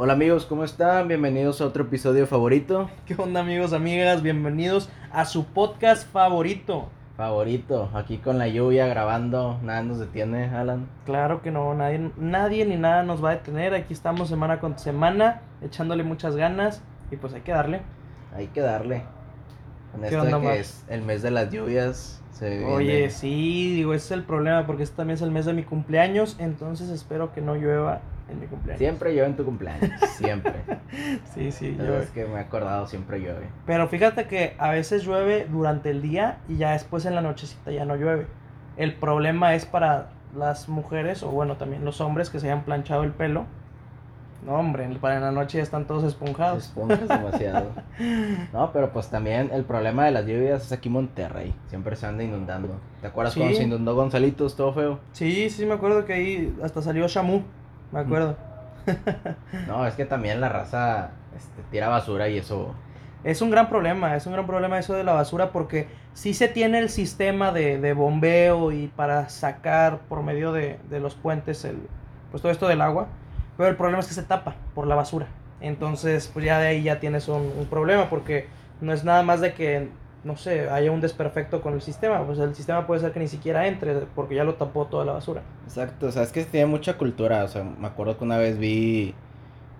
Hola amigos, ¿cómo están? Bienvenidos a otro episodio favorito. ¿Qué onda amigos, amigas? Bienvenidos a su podcast favorito. Favorito, aquí con la lluvia grabando, nada nos detiene, Alan. Claro que no, nadie, nadie ni nada nos va a detener. Aquí estamos semana con semana, echándole muchas ganas y pues hay que darle. Hay que darle. Con ¿Qué esto onda, de que Mar? es el mes de las lluvias, se Oye, viene- sí, digo, ese es el problema porque este también es el mes de mi cumpleaños, entonces espero que no llueva en mi cumpleaños. Siempre llueve en tu cumpleaños, siempre. Sí, sí, La llueve. es que me he acordado, siempre llueve. Pero fíjate que a veces llueve durante el día y ya después en la nochecita ya no llueve. El problema es para las mujeres o bueno, también los hombres que se hayan planchado el pelo. No, hombre, para la noche ya están todos esponjados. Esponjas demasiado. No, pero pues también el problema de las lluvias es aquí en Monterrey. Siempre se anda inundando. ¿Te acuerdas Sí. cuando se inundó Gonzalitos? Todo feo. Sí, sí, me acuerdo que ahí hasta salió Shamu. Me acuerdo. No, es que también la raza este, tira basura y eso. Es un gran problema, es un gran problema eso de la basura porque sí se tiene el sistema de, de bombeo y para sacar por medio de, de los puentes el, pues todo esto del agua, pero el problema es que se tapa por la basura. Entonces, pues ya de ahí ya tienes un, un problema porque no es nada más de que, no sé, haya un desperfecto con el sistema, pues el sistema puede ser que ni siquiera entre porque ya lo tapó toda la basura. Exacto, o sea, es que tiene mucha cultura. O sea, me acuerdo que una vez vi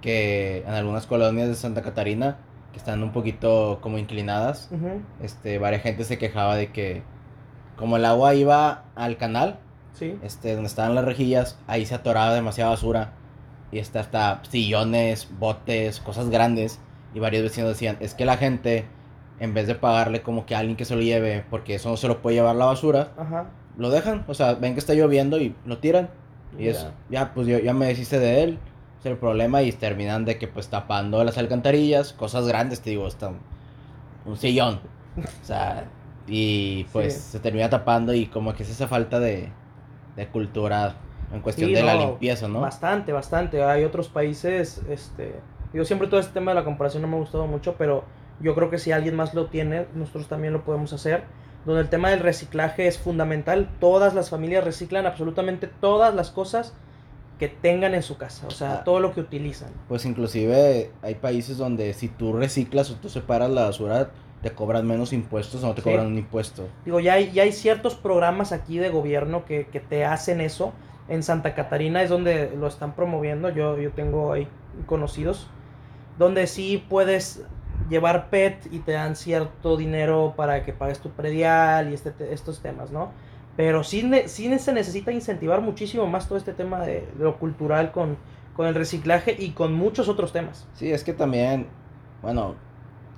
que en algunas colonias de Santa Catarina, que están un poquito como inclinadas, este, varias gente se quejaba de que como el agua iba al canal, Sí. este, donde estaban las rejillas, ahí se atoraba demasiada basura. Y está hasta sillones, botes, cosas grandes. Y varios vecinos decían, es que la gente, en vez de pagarle como que a alguien que se lo lleve, porque eso no se lo puede llevar la basura, Ajá. lo dejan. O sea, ven que está lloviendo y lo tiran. Y es, ya, pues yo ya me deshice de él. Es el problema y terminan de que pues tapando las alcantarillas, cosas grandes, te digo, está un, un sillón. O sea, y pues Sí. se termina tapando y como que es esa falta de, de cultura en cuestión Sí, de la limpieza, ¿no? Bastante, bastante. Hay otros países, este, yo siempre todo este tema de la comparación no me ha gustado mucho, pero yo creo que si alguien más lo tiene, nosotros también lo podemos hacer. Donde el tema del reciclaje es fundamental. Todas las familias reciclan absolutamente todas las cosas que tengan en su casa, o sea, Ah. todo lo que utilizan. Pues inclusive hay países donde si tú reciclas o tú separas la basura, te cobran menos impuestos o no te Sí. cobran un impuesto. Digo, ya hay, ya hay ciertos programas aquí de gobierno que, que te hacen eso. En Santa Catarina es donde lo están promoviendo. Yo, yo tengo ahí conocidos. Donde sí puedes llevar PET y te dan cierto dinero para que pagues tu predial y este, te- estos temas, ¿no? Pero sí, sí se necesita incentivar muchísimo más todo este tema de, de lo cultural con, con el reciclaje y con muchos otros temas. Sí, es que también, bueno,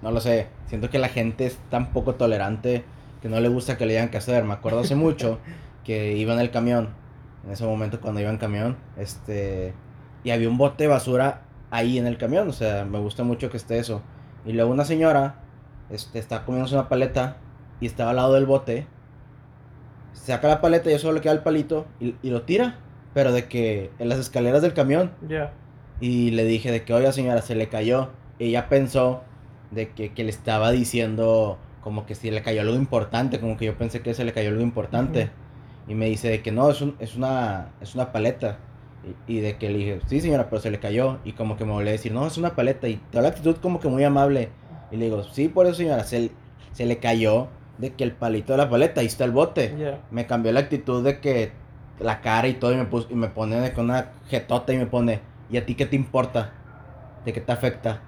no lo sé, siento que la gente es tan poco tolerante que no le gusta que le digan qué hacer. Me acuerdo hace mucho que iba en el camión, en ese momento cuando iba en camión, este, y había un bote de basura ahí en el camión, o sea, me gusta mucho que esté eso. Y luego una señora, este, está comiéndose una paleta y estaba al lado del bote, saca la paleta y eso le queda el palito y, y lo tira, pero de que en las escaleras del camión. Ya. Y le dije de que, oiga señora, se le cayó. Ella pensó de que, que le estaba diciendo como que si le cayó algo importante, como que yo pensé que se le cayó algo importante. Y me dice de que no, es, un- es, una, es una paleta. Y, y de que le dije, sí señora, pero se le cayó. Y como que me volvió a decir, no, es una paleta. Y toda la actitud como que muy amable. Y le digo, sí, por eso señora, se, se le cayó de que el palito de la paleta, ahí está el bote me cambió la actitud de que la cara y todo y me, pus- y me pone de con una jetota y me pone, ¿y a ti qué te importa? ¿De qué te afecta?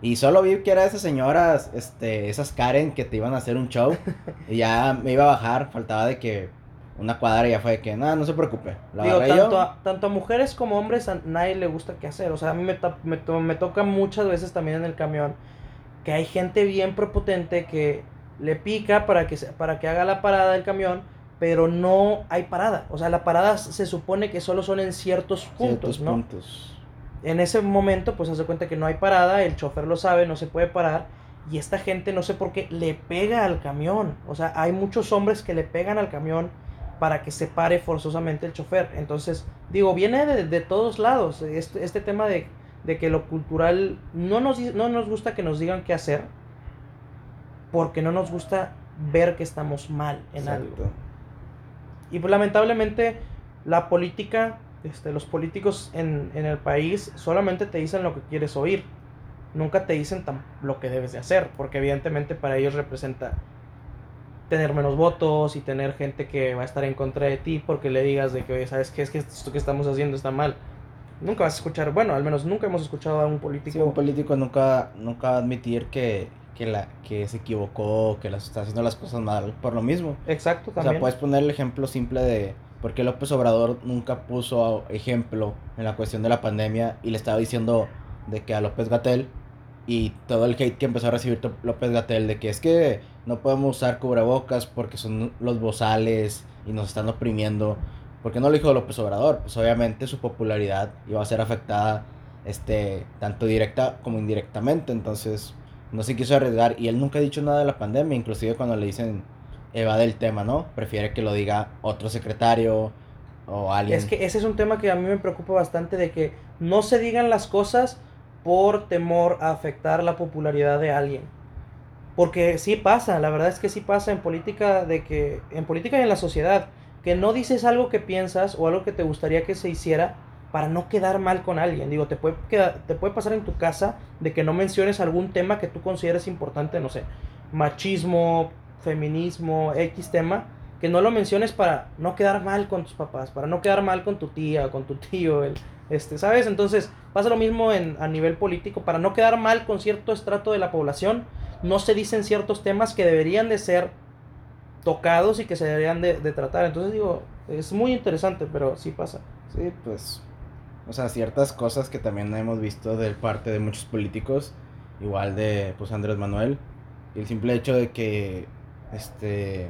Y solo vi que era esas señoras, este, esas Karen que te iban a hacer un show y ya me iba a bajar, faltaba de que una cuadra y ya fue de que, nada, no se preocupe. La Digo, tanto yo. a, tanto a mujeres como hombres a nadie le gusta qué hacer. O sea, a mí me, to- me, to- me toca muchas veces también en el camión que hay gente bien prepotente que le pica para que, para que haga la parada del camión, pero no hay parada. O sea, la parada se supone que solo son en ciertos puntos, Ciertos ¿no? puntos. En ese momento, pues hace cuenta que no hay parada, el chofer lo sabe, no se puede parar. Y esta gente, no sé por qué, le pega al camión. O sea, hay muchos hombres que le pegan al camión para que se pare forzosamente el chofer. Entonces, digo, viene de, de todos lados. Este, este tema de, de que lo cultural no nos, no nos gusta que nos digan qué hacer. Porque no nos gusta ver que estamos mal en algo. Y pues lamentablemente la política este, los políticos en, en el país solamente te dicen lo que quieres oír. Nunca te dicen tan, lo que debes de hacer, porque evidentemente para ellos representa tener menos votos y tener gente que va a estar en contra de ti porque le digas de que, oye, ¿sabes qué? Es que esto que estamos haciendo está mal. Nunca vas a escuchar, bueno, al menos nunca hemos escuchado a un político. Sí, un político nunca, nunca va a admitir que, que, la, que se equivocó, que las, está haciendo las cosas mal por lo mismo. Exacto, O también. sea, puedes poner el ejemplo simple de por qué López Obrador nunca puso ejemplo en la cuestión de la pandemia y le estaba diciendo de que a López Gatel y todo el hate que empezó a recibir López Gatel de que es que no podemos usar cubrebocas porque son los bozales y nos están oprimiendo. ¿Por qué no lo dijo López Obrador? Pues obviamente su popularidad iba a ser afectada este tanto directa como indirectamente, entonces no se quiso arriesgar y él nunca ha dicho nada de la pandemia, inclusive cuando le dicen evade el tema, ¿no? Prefiere que lo diga otro secretario o alguien. Es que ese es un tema que a mí me preocupa bastante de que no se digan las cosas por temor a afectar la popularidad de alguien. Porque sí pasa, la verdad es que sí pasa en política de que en política y en la sociedad que no dices algo que piensas o algo que te gustaría que se hiciera para no quedar mal con alguien. Digo, te puede te puede pasar en tu casa de que no menciones algún tema que tú consideres importante, no sé, machismo, feminismo, X tema, que no lo menciones para no quedar mal con tus papás, para no quedar mal con tu tía, con tu tío, el, este, ¿sabes? Entonces pasa lo mismo en, a nivel político, para no quedar mal con cierto estrato de la población, no se dicen ciertos temas que deberían de ser tocados y que se deberían de, de tratar. Entonces digo, es muy interesante, pero sí pasa. Sí, pues. O sea, ciertas cosas que también hemos visto de parte de muchos políticos, igual de pues Andrés Manuel, el simple hecho de que este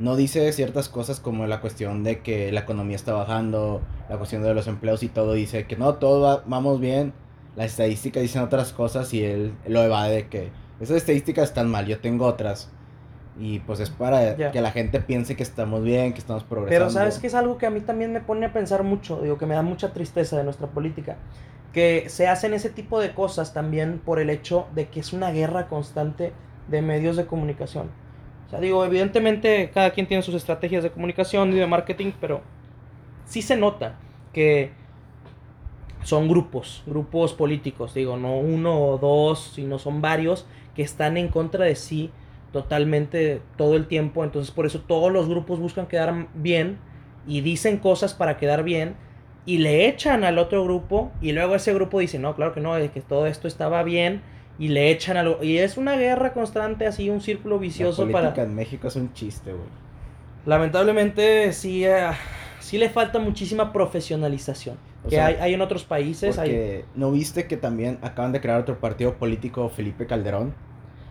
no dice ciertas cosas como la cuestión de que la economía está bajando, la cuestión de los empleos y todo, dice que no, todo va- vamos bien, las estadísticas dicen otras cosas y él lo evade de que esas estadísticas están mal, yo tengo otras. Y pues es para Ya. que la gente piense que estamos bien, que estamos progresando. Pero sabes que es algo que a mí también me pone a pensar mucho, digo que me da mucha tristeza de nuestra política, que se hacen ese tipo de cosas también por el hecho de que es una guerra constante de medios de comunicación. O sea, digo, evidentemente cada quien tiene sus estrategias de comunicación y de marketing, pero sí se nota que son grupos, grupos políticos, digo, no uno o dos, sino son varios que están en contra de sí totalmente todo el tiempo, entonces por eso todos los grupos buscan quedar bien y dicen cosas para quedar bien y le echan al otro grupo y luego ese grupo dice, no, claro que no, de que todo esto estaba bien y le echan a lo... Y es una guerra constante, así un círculo vicioso la para... política en México es un chiste, güey. Lamentablemente sí, eh, sí le falta muchísima profesionalización. O que sea, hay, hay en otros países. hay- Porque no viste que también acaban de crear otro partido político, Felipe Calderón.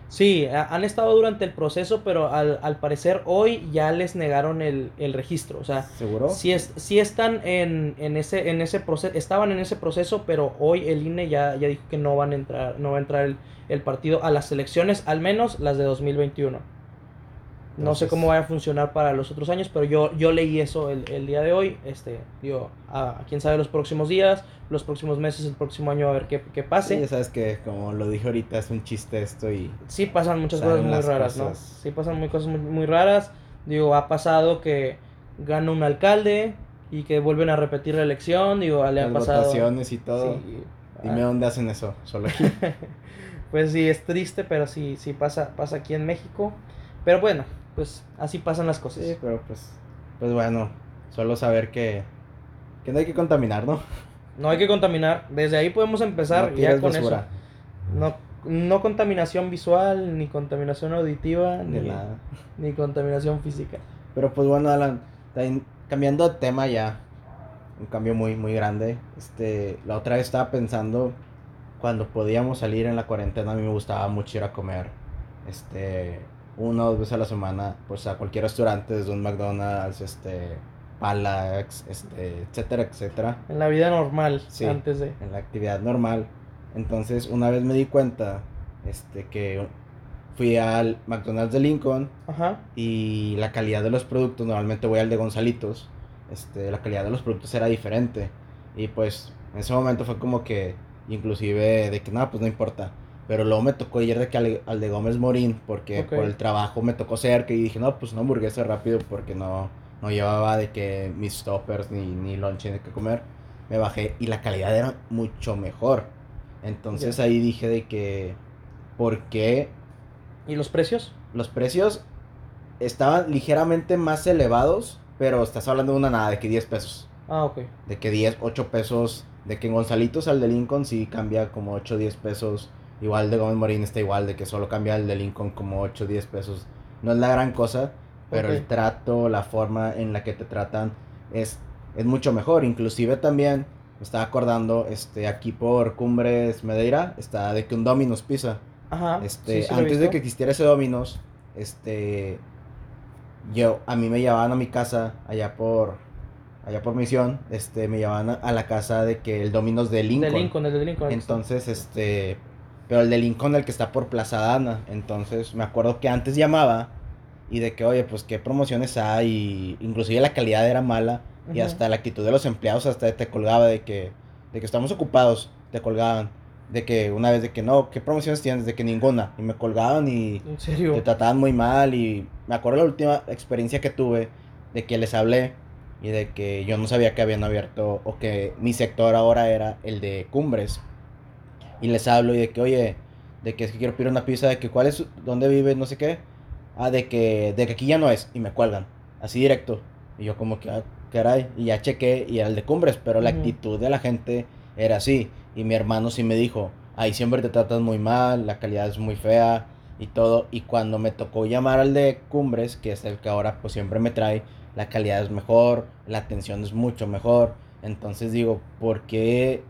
Sí, a- han estado durante el proceso, pero al, al parecer hoy ya les negaron el, el registro. O sea, ¿Seguro? sí, es, sí están en, en ese, en ese proceso, estaban en ese proceso, pero hoy el INE ya, ya dijo que no van a entrar, no va a entrar el, el partido a las elecciones, al menos las de 2021. No sé cómo vaya a funcionar para los otros años, pero yo, yo leí eso el, el día de hoy. Este, digo, a, quién sabe los próximos días, los próximos meses, el próximo año a ver qué, qué Sí, pase. ya sabes que como lo dije ahorita es un chiste esto y Sí pasan muchas cosas muy raras, ¿no? Sí pasan muy cosas muy, muy raras. Digo, ha pasado que gana un alcalde y que vuelven a repetir la elección. Digo, le ha las pasado. votaciones y todo. Sí, Dime ah, dónde hacen eso, solo aquí. pues sí, es triste, pero sí, sí pasa, pasa aquí en México. Pero bueno, pues así pasan las cosas. sí, pero pues pues bueno, solo saber que que no hay que contaminar, ¿no? No hay que contaminar. Desde ahí podemos empezar no ya con basura, eso. No, no contaminación visual, ni contaminación auditiva, ni, nada. ni contaminación física. Pero pues bueno, Alan, cambiando de tema ya, un cambio muy, muy grande. Este, la otra vez estaba pensando, cuando podíamos salir en la cuarentena, a mí me gustaba mucho ir a comer, este, una o dos veces a la semana, pues a cualquier restaurante, desde un McDonald's, este, Palax, este, etcétera, etcétera, En la vida normal, Sí. antes de. en la actividad normal. Entonces, una vez me di cuenta, este, que fui al McDonald's de Lincoln, Ajá. y la calidad de los productos, normalmente voy al de Gonzalitos, este, la calidad de los productos era diferente. Y pues en ese momento fue como que, inclusive de que nada, pues no importa. Pero luego me tocó ir de que al, al de Gómez Morín, porque por el trabajo me tocó cerca y dije, no, pues una hamburguesa rápido porque no, no llevaba de que mis toppers ni, ni lunch ni que comer. Me bajé y la calidad era mucho mejor. Entonces ahí dije de que, ¿por qué ¿Y los precios? los precios estaban ligeramente más elevados? Pero estás hablando de una nada, de que 10 pesos. Ah, ok. De que 10, 8 pesos. De que en Gonzalitos al de Lincoln sí cambia como 8, 10 pesos. Igual de Gómez Morín está igual, de que solo cambia el de Lincoln como 8, 10 pesos. No es la gran cosa, pero Ok. el trato, la forma en la que te tratan es, es mucho mejor. Inclusive también me estaba acordando, este, aquí por Cumbres Madeira, está de que un Domino's Pizza. Ajá. Este, sí, sí antes de que existiera ese Domino's, este, yo, a mí me llevaban a mi casa allá por, allá por misión, este, me llevaban a, a la casa de que el Domino's de Lincoln. De Lincoln, el de Lincoln. Entonces, este, pero el de Lincoln, el que está por Plaza Dana. Entonces, me acuerdo que antes llamaba y de que, oye, pues qué promociones hay, y inclusive la calidad era mala y hasta la actitud de los empleados hasta te colgaba de que, de que estamos ocupados, te colgaban. De que una vez de que no, ¿qué promociones tienes? De que ninguna. Y me colgaban y En serio. te trataban muy mal y me acuerdo la última experiencia que tuve de que les hablé y de que yo no sabía que habían abierto o que mi sector ahora era el de Cumbres. Y les hablo y de que, oye, de que es que quiero pedir una pizza, de que cuál es, dónde vives, no sé qué. Ah, de que, de que aquí ya no es. Y me cuelgan, así directo. Y yo como que, ah, caray, y ya chequé y era el de Cumbres, pero la actitud de la gente era así. Y mi hermano sí me dijo, ahí siempre te tratan muy mal, la calidad es muy fea y todo. Y cuando me tocó llamar al de Cumbres, que es el que ahora pues siempre me trae, la calidad es mejor, la atención es mucho mejor. Entonces digo, ¿por qué?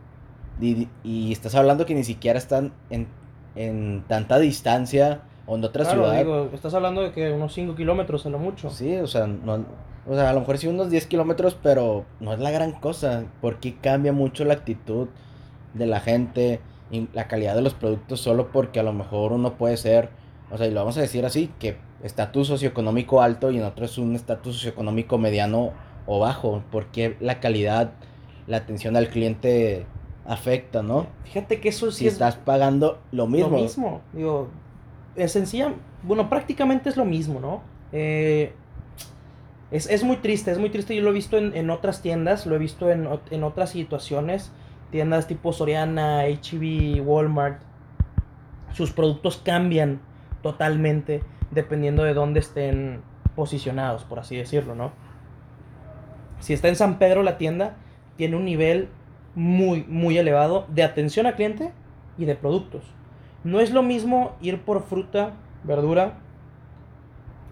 Y, y estás hablando que ni siquiera están en, en tanta distancia o en otra Claro, ciudad. digo, estás hablando de que unos 5 kilómetros a lo mucho. Sí, o sea, no, o sea, a lo mejor sí unos 10 kilómetros, pero no es la gran cosa, porque cambia mucho la actitud de la gente y la calidad de los productos solo porque a lo mejor uno puede ser, o sea, y lo vamos a decir así, que estatus socioeconómico alto y en otro es un estatus socioeconómico mediano o bajo, porque la calidad, la atención al cliente afecta, ¿no? Fíjate que eso sí Si es estás pagando lo mismo. lo mismo. Digo, es sencilla, bueno, prácticamente es lo mismo, ¿no? Eh, es, es muy triste, es muy triste. Yo lo he visto en, en otras tiendas, lo he visto en, en otras situaciones. Tiendas tipo Soriana, HB, Walmart. Sus productos cambian totalmente dependiendo de dónde estén posicionados, por así decirlo, ¿no? Si está en San Pedro la tienda, tiene un nivel muy, muy elevado de atención al cliente y de productos. No es lo mismo ir por fruta, verdura,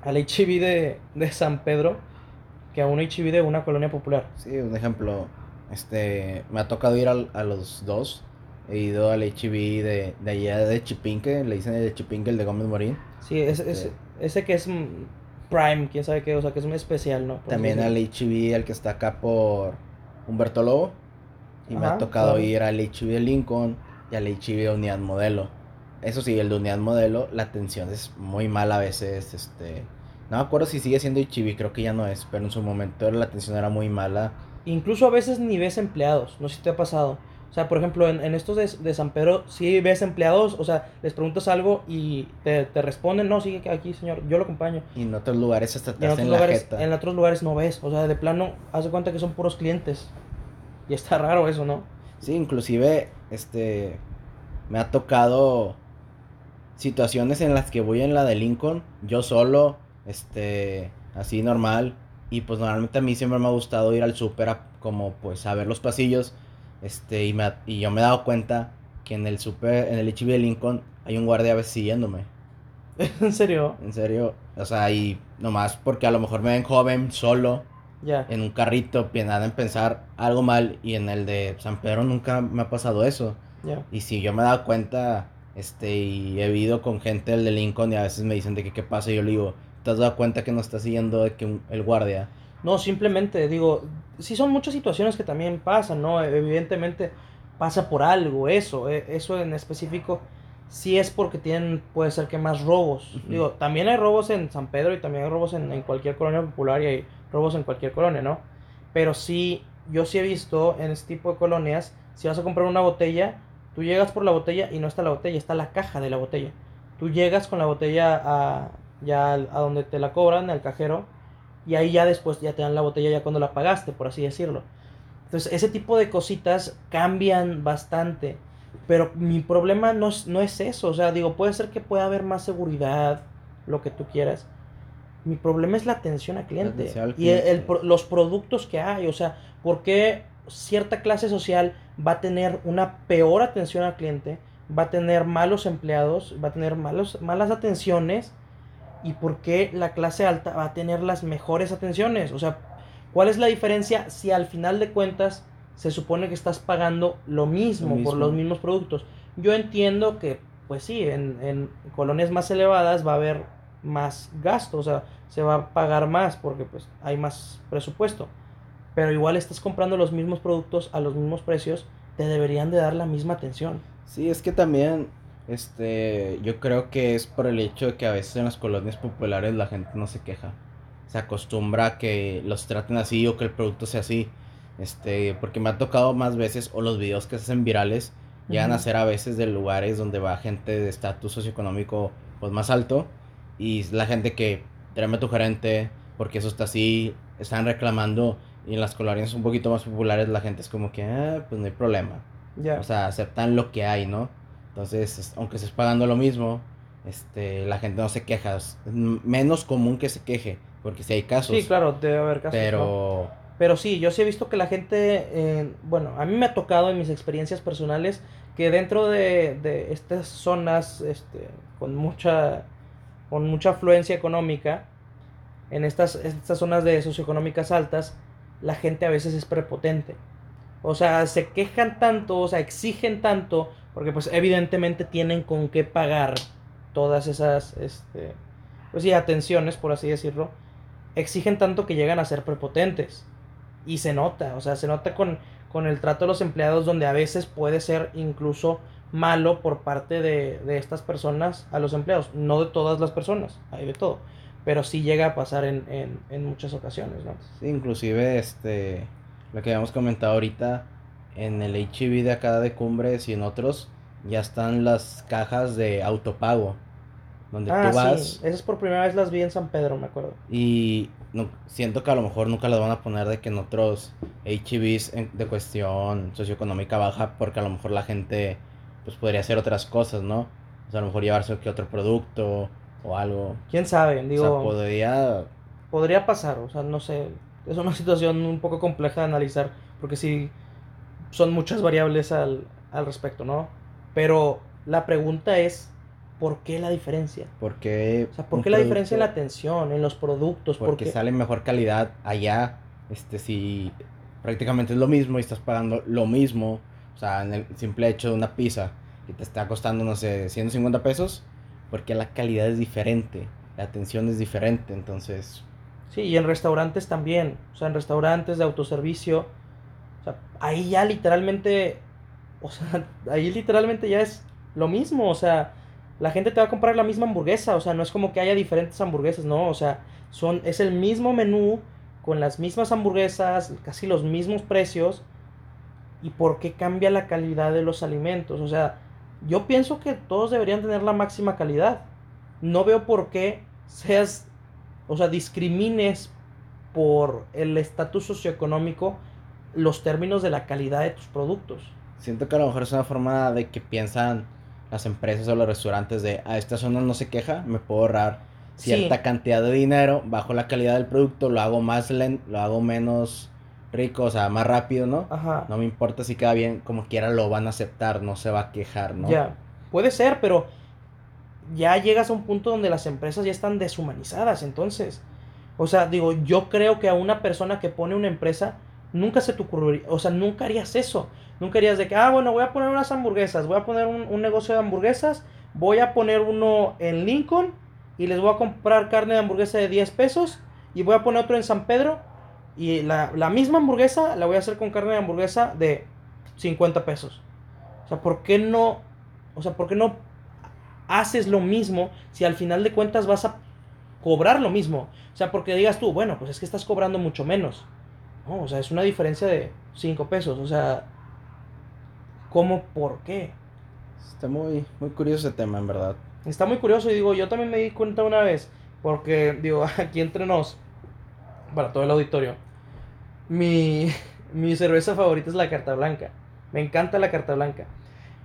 al HB de, de San Pedro que a un HB de una colonia popular. Sí, un ejemplo, este, me ha tocado ir al- a, los dos. He ido al HB de, de allá de Chipinque, le dicen el Chipinque, el de Gómez Morín. Sí, ese, ese, ese que es Prime, quién sabe qué, o sea, que es muy especial, ¿no? Por También al. HB, el que está acá por Humberto Lobo. Y me ha Ajá, tocado claro. ir al HB de Lincoln y al HB de Unidad Modelo. Eso sí, el de Unidad Modelo, la atención es muy mala a veces, este... No me acuerdo si sigue siendo HB, creo que ya no es, pero en su momento la atención era muy mala. Incluso a veces ni ves empleados, no sé si te ha pasado. O sea, por ejemplo, en, en estos de, de San Pedro, sí ves empleados, o sea, les preguntas algo y te, te responden, no, sigue aquí, señor, yo lo acompaño. Y en otros lugares hasta te en hacen otros, la lugares, jeta. en otros lugares no ves, o sea, de plano, haz de cuenta que son puros clientes. Y está raro eso, ¿no? Sí, inclusive, este, me ha tocado situaciones en las que voy en la de Lincoln, yo solo, este, así normal, y pues normalmente a mí siempre me ha gustado ir al súper a- como pues a ver los pasillos, este, y, me, y yo me he dado cuenta que en el súper, en el HB de Lincoln, hay un guardia a veces siguiéndome, en serio, en serio, o sea, y nomás porque a lo mejor me ven joven, solo, ya. en un carrito, nada en pensar algo mal, y en el de San Pedro nunca me ha pasado eso. Ya. Y si yo me he dado cuenta, este, y he vivido con gente del de Lincoln y a veces me dicen de que qué pasa, y yo le digo, ¿te has dado cuenta que no está siguiendo de que un- el guardia? No, simplemente digo, sí son muchas situaciones que también pasan, ¿no? Evidentemente pasa por algo eso, eh, eso en específico sí es porque tienen, puede ser que más robos. Ujú. Digo, también hay robos en San Pedro y también hay robos en, en cualquier colonia popular y hay robos en cualquier colonia, ¿no? Pero sí, yo sí he visto en este tipo de colonias, si vas a comprar una botella, tú llegas por la botella y no está la botella, está la caja de la botella. Tú llegas con la botella a, ya a donde te la cobran, al cajero, y ahí ya después ya te dan la botella ya cuando la pagaste, por así decirlo. Entonces, ese tipo de cositas cambian bastante. Pero mi problema no es, no es eso. O sea, digo, puede ser que pueda haber más seguridad, lo que tú quieras. Mi problema es la atención al cliente. atención al Y el- los productos que hay. O sea, ¿por qué cierta clase social va a tener una peor atención al cliente? Va a tener malos empleados, va a tener malos, malas atenciones. ¿Y por qué la clase alta va a tener las mejores atenciones? O sea, ¿cuál es la diferencia si al final de cuentas se supone que estás pagando lo mismo, Lo por los mismos productos? Yo entiendo que, pues sí, en, en colonias más elevadas va a haber más gasto, o sea, se va a pagar más porque pues hay más presupuesto. Pero igual estás comprando los mismos productos a los mismos precios, te deberían de dar la misma atención. Sí, es que también, este, yo creo que es por el hecho de que a veces en las colonias populares la gente no se queja. Se acostumbra a que los traten así o que el producto sea así. Este, porque me ha tocado más veces, o los videos que se hacen virales, llegan a ser a veces de lugares donde va gente de estatus socioeconómico pues más alto. Y la gente que, tráeme a tu gerente, porque eso está así, están reclamando. Y en las colonias un poquito más populares la gente es como que, ah, pues no hay problema. Ya. O sea, aceptan lo que hay, ¿no? Entonces, es- aunque estés pagando lo mismo, este, la gente no se queja. Es menos común que se queje, porque si hay casos. sí, claro, debe haber casos. ¿no? Pero, sí, yo sí he visto que la gente, eh, bueno, a mí me ha tocado en mis experiencias personales que dentro de, de estas zonas este, con mucha con mucha afluencia económica, en estas, estas zonas de socioeconómicas altas, la gente a veces es prepotente. O sea, se quejan tanto, o sea, exigen tanto, porque pues evidentemente tienen con qué pagar todas esas, este, pues sí, atenciones, por así decirlo, exigen tanto que llegan a ser prepotentes. Y se nota, o sea, se nota con, con el trato de los empleados donde a veces puede ser incluso malo por parte de, de estas personas a los empleados. No de todas las personas, hay de todo. Pero sí llega a pasar en, en, en muchas ocasiones, ¿no? sí, inclusive, este, lo que habíamos comentado ahorita, en el HIV de acá de Cumbres y en otros, ya están las cajas de autopago. Donde Ah, tú vas sí, esas por primera vez las vi en San Pedro, me acuerdo. Y no- siento que a lo mejor nunca las van a poner de que en otros HEBs en- de cuestión socioeconómica baja, porque a lo mejor la gente pues podría hacer otras cosas, ¿no? O sea, a lo mejor llevarse que otro producto o algo. ¿Quién sabe? o sea, Digo, podría... podría pasar, o sea, no sé. Es una situación un poco compleja de analizar, porque sí son muchas variables al, al respecto, ¿no? Pero la pregunta es, ¿por qué la diferencia? Porque O sea, ¿por qué la diferencia en la atención, en los productos? ¿Por Porque qué? sale mejor calidad allá, este, si prácticamente es lo mismo y estás pagando lo mismo, o sea, en el simple hecho de una pizza que te está costando, no sé, 150 pesos, porque la calidad es diferente, la atención es diferente, entonces, Sí, y en restaurantes también. O sea, en restaurantes de autoservicio. O sea, ahí ya literalmente. O sea, ahí literalmente ya es lo mismo. O sea, la gente te va a comprar la misma hamburguesa. O sea, no es como que haya diferentes hamburguesas, no. O sea, son, es el mismo menú con las mismas hamburguesas, casi los mismos precios. ¿Y por qué cambia la calidad de los alimentos? O sea, yo pienso que todos deberían tener la máxima calidad. No veo por qué seas, o sea, discrimines por el estatus socioeconómico los términos de la calidad de tus productos. siento que a lo mejor es una forma de que piensan las empresas o los restaurantes de, a esta zona no se queja, me puedo ahorrar cierta Sí. cantidad de dinero, bajo la calidad del producto, lo hago más lento, lo hago menos rico, o sea, más rápido, ¿no? Ajá. No me importa si queda bien, como quiera lo van a aceptar, no se va a quejar, ¿no? Ya, puede ser, pero ya llegas a un punto donde las empresas ya están deshumanizadas, entonces. O sea, digo, yo creo que a una persona que pone una empresa, nunca se te ocurriría, o sea, nunca harías eso. Nunca harías de que, ah, bueno, voy a poner unas hamburguesas, voy a poner un, un negocio de hamburguesas, voy a poner uno en Lincoln y les voy a comprar carne de hamburguesa de 10 pesos y voy a poner otro en San Pedro y la, la misma hamburguesa la voy a hacer con carne de hamburguesa de 50 pesos. O sea, ¿por qué no? O sea, ¿por qué no haces lo mismo si al final de cuentas vas a cobrar lo mismo? O sea, porque digas tú, bueno, pues es que estás cobrando mucho menos. No, o sea, es una diferencia de 5 pesos. O sea, ¿cómo? ¿Por qué? Está muy, muy curioso ese tema, en verdad. Está muy curioso y digo, yo también me di cuenta una vez, porque digo, aquí entre nos, para todo el auditorio. Mi, mi cerveza favorita es la carta blanca. Me encanta la carta blanca.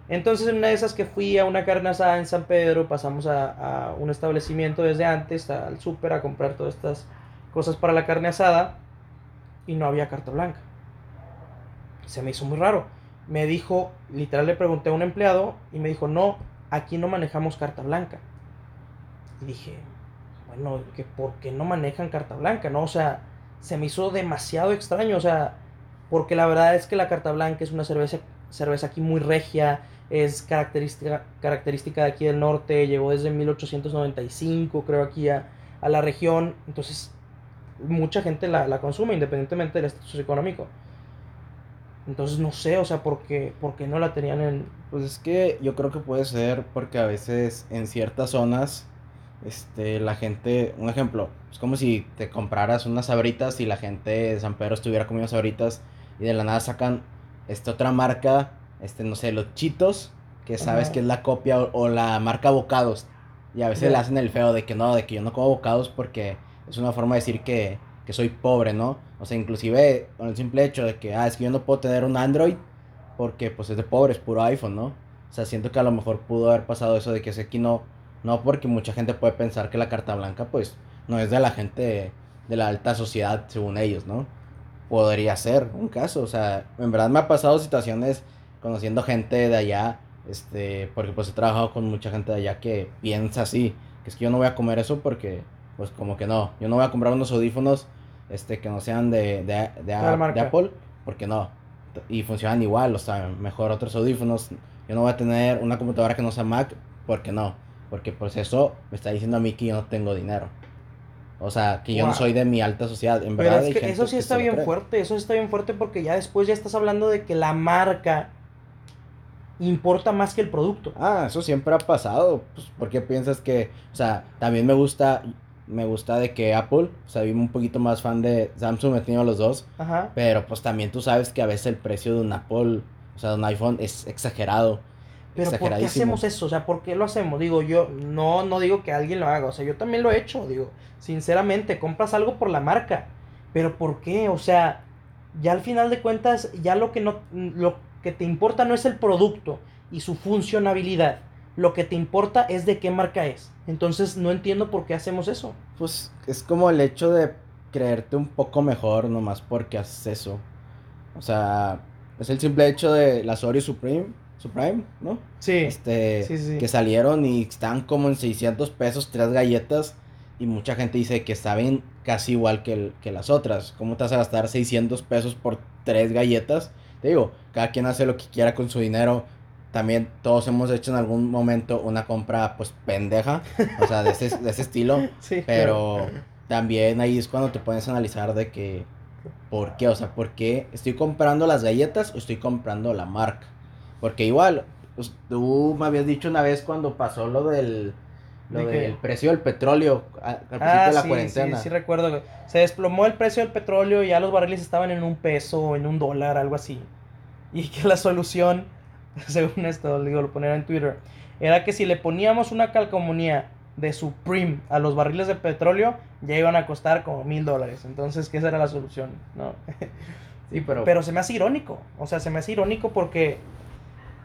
Entonces, en una de esas que fui a una carne asada en San Pedro, pasamos a, a un establecimiento desde antes, al súper, a comprar todas estas cosas para la carne asada. Y no había carta blanca. Se me hizo muy raro. Me dijo, literal le pregunté a un empleado y me dijo, no, aquí no manejamos carta blanca. Y dije, bueno, que ¿por qué no manejan carta blanca? No, o sea, se me hizo demasiado extraño, o sea, porque la verdad es que la carta blanca es una cerveza, cerveza aquí muy regia, es característica, característica de aquí del norte, llegó desde 1895, creo, aquí a, a la región, entonces mucha gente la, la, consume independientemente del estatus económico. Entonces no sé, o sea, ¿por qué, ¿por qué no la tenían en...? Pues es que yo creo que puede ser porque a veces en ciertas zonas este, la gente, un ejemplo, es como si te compraras unas sabritas y la gente de San Pedro estuviera comiendo sabritas y de la nada sacan esta otra marca, este, no sé, los chitos, que sabes que es la copia o, la marca bocados. Y a veces le hacen el feo de que no, de que yo no como bocados porque es una forma de decir que, que soy pobre, ¿no? O sea, inclusive con el simple hecho de que, ah, es que yo no puedo tener un Android porque pues es de pobre, es puro iPhone, ¿no? O sea, siento que a lo mejor pudo haber pasado eso de que ese aquí no no porque mucha gente puede pensar que la carta blanca pues no es de la gente de la alta sociedad según ellos, ¿no? Podría ser un caso, o sea, en verdad me ha pasado situaciones conociendo gente de allá, este, porque pues he trabajado con mucha gente de allá que piensa así, que es que yo no voy a comer eso porque pues como que no, yo no voy a comprar unos audífonos este que no sean de, de, de, de Apple, porque no, y funcionan igual, o sea, mejor otros audífonos, yo no voy a tener una computadora que no sea Mac, porque no. Porque pues eso me está diciendo a mí que yo no tengo dinero. O sea, que yo no soy de mi alta sociedad. En verdad, es que eso sí está bien fuerte. Eso está bien fuerte porque ya después ya estás hablando de que la marca importa más que el producto. Ah, eso siempre ha pasado. Pues, ¿Por qué piensas que.? O sea, también me gusta. Me gusta de que Apple, o sea, vivo un poquito más fan de Samsung, he tenido los dos. Ajá. Pero pues también tú sabes que a veces el precio de un Apple, o sea, de un iPhone es exagerado. Pero ¿por qué hacemos eso? O sea, ¿por qué lo hacemos? Digo, yo no, no digo que alguien lo haga, o sea, yo también lo he hecho, digo, sinceramente, compras algo por la marca, pero ¿por qué? O sea, ya al final de cuentas, ya lo que, no, lo que te importa no es el producto y su funcionabilidad, lo que te importa es de qué marca es. Entonces, no entiendo por qué hacemos eso. Pues es como el hecho de creerte un poco mejor nomás porque haces eso. O sea, es el simple hecho de la Sorry Supreme Supreme, ¿no? Sí. Este, que salieron y están como en 600 pesos tres galletas y mucha gente dice que saben casi igual que, que las otras. ¿Cómo te vas a gastar 600 pesos por tres galletas? Te digo, cada quien hace lo que quiera con su dinero. También todos hemos hecho en algún momento una compra pues pendeja, o sea, de ese, de ese estilo. Sí, pero también ahí es cuando te puedes analizar de que, ¿por qué? O sea, ¿por qué estoy comprando las galletas o estoy comprando la marca? Porque igual, pues, tú me habías dicho una vez cuando pasó lo del, lo del precio del petróleo al principio ah, de la sí, cuarentena. Sí, sí, recuerdo. Se desplomó el precio del petróleo y ya los barriles estaban en un peso, en un dólar, algo así. Y que la solución, según esto, digo, lo ponía en Twitter, era que si le poníamos una calcomunía de Supreme a los barriles de petróleo, ya iban a costar como mil dólares. Entonces, ¿qué esa era la solución? ¿no? sí, pero... Pero se me hace irónico. O sea, se me hace irónico porque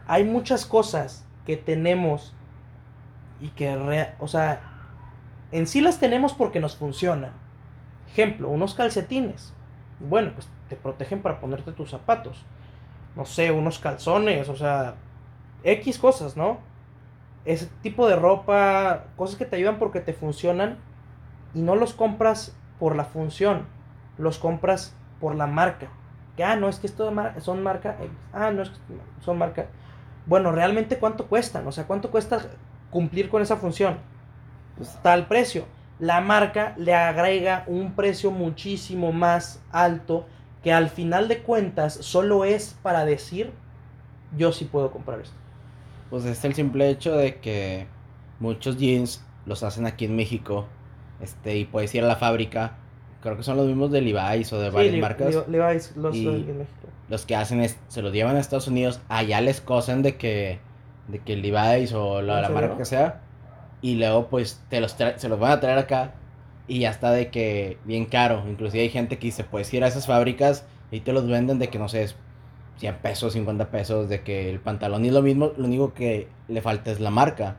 hay muchas cosas que tenemos y que, o sea, en sí las tenemos porque nos funcionan. Ejemplo, unos calcetines. Bueno, pues te protegen para ponerte tus zapatos. No sé, unos calzones, o sea, X cosas, ¿no? Ese tipo de ropa, cosas que te ayudan porque te funcionan y no los compras por la función, los compras por la marca. Que, ah, no, es que esto son marca Ah, no, es que son marca bueno, realmente cuánto cuestan, o sea, cuánto cuesta cumplir con esa función. Pues, tal precio. La marca le agrega un precio muchísimo más alto que al final de cuentas solo es para decir yo sí puedo comprar esto. Pues es el simple hecho de que muchos jeans los hacen aquí en México. Este, y puedes ir a la fábrica. Creo que son los mismos de Levi's o de varias marcas. Levi's los en México los que hacen es, se los llevan a Estados Unidos, allá les cosen de que, de que Levi's o la, la marca que sea, y luego pues te los se los van a traer acá, Y ya está de que bien caro. Inclusive hay gente que dice, puedes ir a esas fábricas y te los venden de que no sé, es 100 pesos, 50 pesos, de que el pantalón y lo mismo, lo único que le falta es la marca.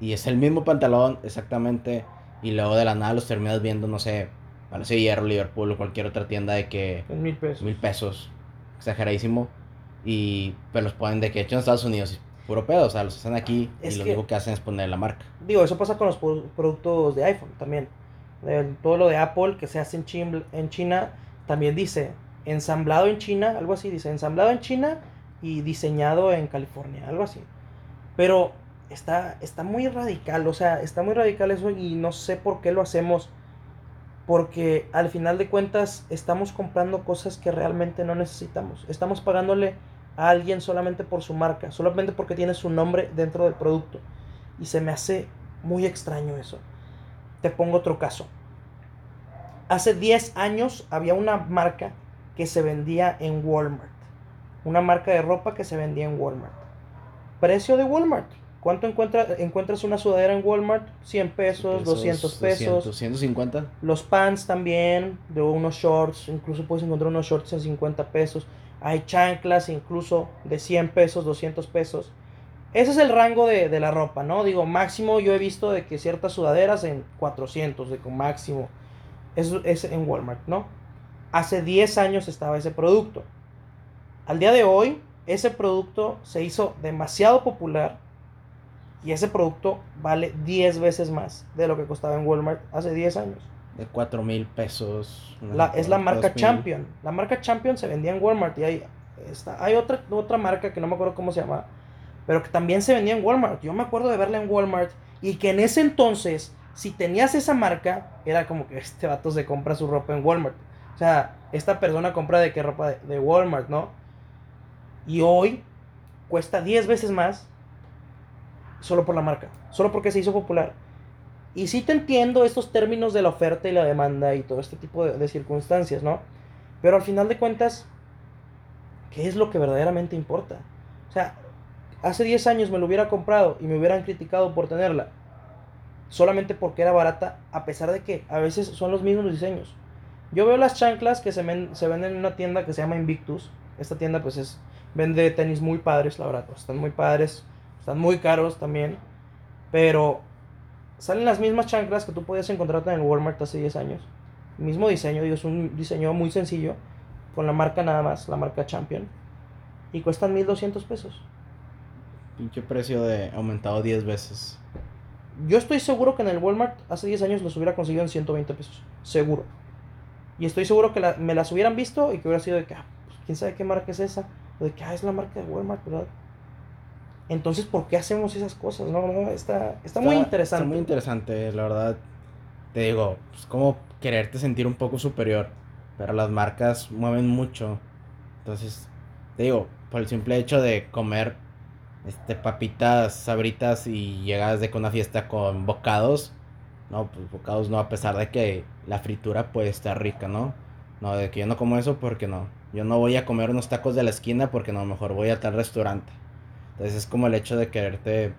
Y es el mismo pantalón exactamente. Y luego de la nada los terminas viendo, no sé, Palacio de Hierro, Liverpool o cualquier otra tienda de que En mil pesos. mil pesos. Exageradísimo. Y pero los ponen de que hecho en Estados Unidos. Puro pedo, o sea, los hacen aquí Es y lo que- único que hacen es poner la marca. Digo, eso pasa con los pro- productos de iPhone también. Todo lo de Apple que se hace en China, en China también dice ensamblado en China, algo así, dice ensamblado en China y diseñado en California, algo así. Pero está, está muy radical, o sea, está muy radical eso y no sé por qué lo hacemos. Porque al final de cuentas estamos comprando cosas que realmente no necesitamos. Estamos pagándole a alguien solamente por su marca, solamente porque tiene su nombre dentro del producto. Y se me hace muy extraño eso. Te pongo otro caso. Hace 10 años había una marca que se vendía en Walmart. Una marca de ropa que se vendía en Walmart. Precio de Walmart. ¿Cuánto encuentra, encuentras una sudadera en Walmart? 100 pesos, 200 pesos. 200, 150. Los pants también, de unos shorts, incluso puedes encontrar unos shorts en 50 pesos. Hay chanclas incluso de 100 pesos, 200 pesos. Ese es el rango de, de la ropa, ¿no? Digo, máximo yo he visto de que ciertas sudaderas en 400, de con máximo. Eso es en Walmart, ¿no? Hace 10 años estaba ese producto. Al día de hoy, ese producto se hizo demasiado popular y ese producto vale 10 veces más de lo que costaba en Walmart hace 10 años. De 4 mil pesos. La- es la marca 2,000. Champion. La marca Champion se vendía en Walmart y hay, está, hay otra, otra marca que no me acuerdo cómo se llama, pero que también se vendía en Walmart. Yo me acuerdo de verla en Walmart y que en ese entonces, si tenías esa marca, era como que este vato se compra su ropa en Walmart. O sea, esta persona compra de qué ropa de, Walmart, ¿no? Y hoy cuesta 10 veces más solo por la marca, solo porque se hizo popular. Y sí te entiendo estos términos de la oferta y la demanda y todo este tipo de, de circunstancias, ¿no? Pero al final de cuentas, ¿qué es lo que verdaderamente importa? O sea, hace 10 años me lo hubiera comprado y me hubieran criticado por tenerla. Solamente porque era barata, a pesar de que a veces son los mismos diseños. Yo veo las chanclas que se, ven- se venden en una tienda que se llama Invictus. Esta tienda pues es, vende tenis muy padres, la verdad. Están muy padres, están muy caros también. Pero salen las mismas chanclas que tú podías encontrarte en el Walmart hace 10 años. Mismo diseño, digo, es un diseño muy sencillo, con la marca nada más, la marca Champion. Y cuestan 1200 pesos. Pinche precio de aumentado 10 veces. Yo estoy seguro que en el Walmart hace 10 años los hubiera conseguido en 120 pesos. Seguro. Y estoy seguro que la- me las hubieran visto y que hubiera sido de que, ah, pues, quién sabe qué marca es esa. O de que, ah, es la marca de Walmart, ¿verdad? Entonces, ¿por qué hacemos esas cosas? No, no, está, está, muy interesante. Está muy interesante, la verdad. Te digo, es como quererte sentir un poco superior. Pero las marcas mueven mucho. Entonces, te digo, por el simple hecho de comer este papitas sabritas y llegas de una fiesta con bocados. No, pues bocados no, a pesar de que la fritura puede estar rica, ¿no? No, de que yo no como eso porque no. Yo no voy a comer unos tacos de la esquina porque no, mejor voy a tal restaurante. Entonces es como el hecho de quererte,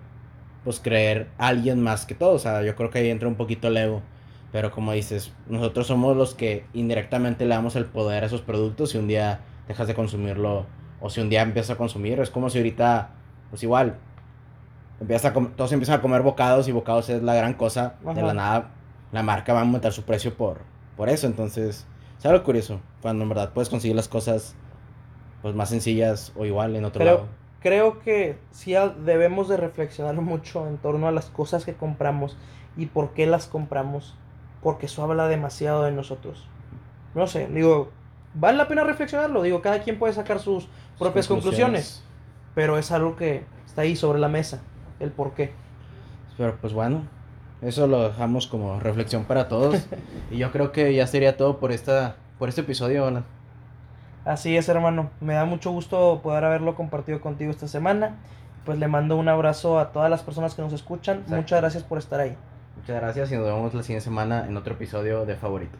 pues creer a alguien más que todo. O sea, yo creo que ahí entra un poquito el ego. Pero como dices, nosotros somos los que indirectamente le damos el poder a esos productos si un día dejas de consumirlo o si un día empiezas a consumir. Es como si ahorita, pues igual, empiezas a todos empiezan a comer bocados y bocados es la gran cosa. De la nada, la marca va a aumentar su precio por, por eso. Entonces, es algo curioso. Cuando en verdad puedes conseguir las cosas pues más sencillas o igual en otro Pero- lado. Creo que sí debemos de reflexionar mucho en torno a las cosas que compramos y por qué las compramos. Porque eso habla demasiado de nosotros. No sé, digo, vale la pena reflexionarlo. Digo, cada quien puede sacar sus propias conclusiones. Pero es algo que está ahí sobre la mesa. El por qué. Pero pues bueno, eso lo dejamos como reflexión para todos. y yo creo que ya sería todo por esta por este episodio, Alan. Así es, hermano. Me da mucho gusto poder haberlo compartido contigo esta semana. Pues le mando un abrazo a todas las personas que nos escuchan. Exacto. Muchas gracias por estar ahí. Muchas gracias y nos vemos la siguiente semana en otro episodio de Favorito.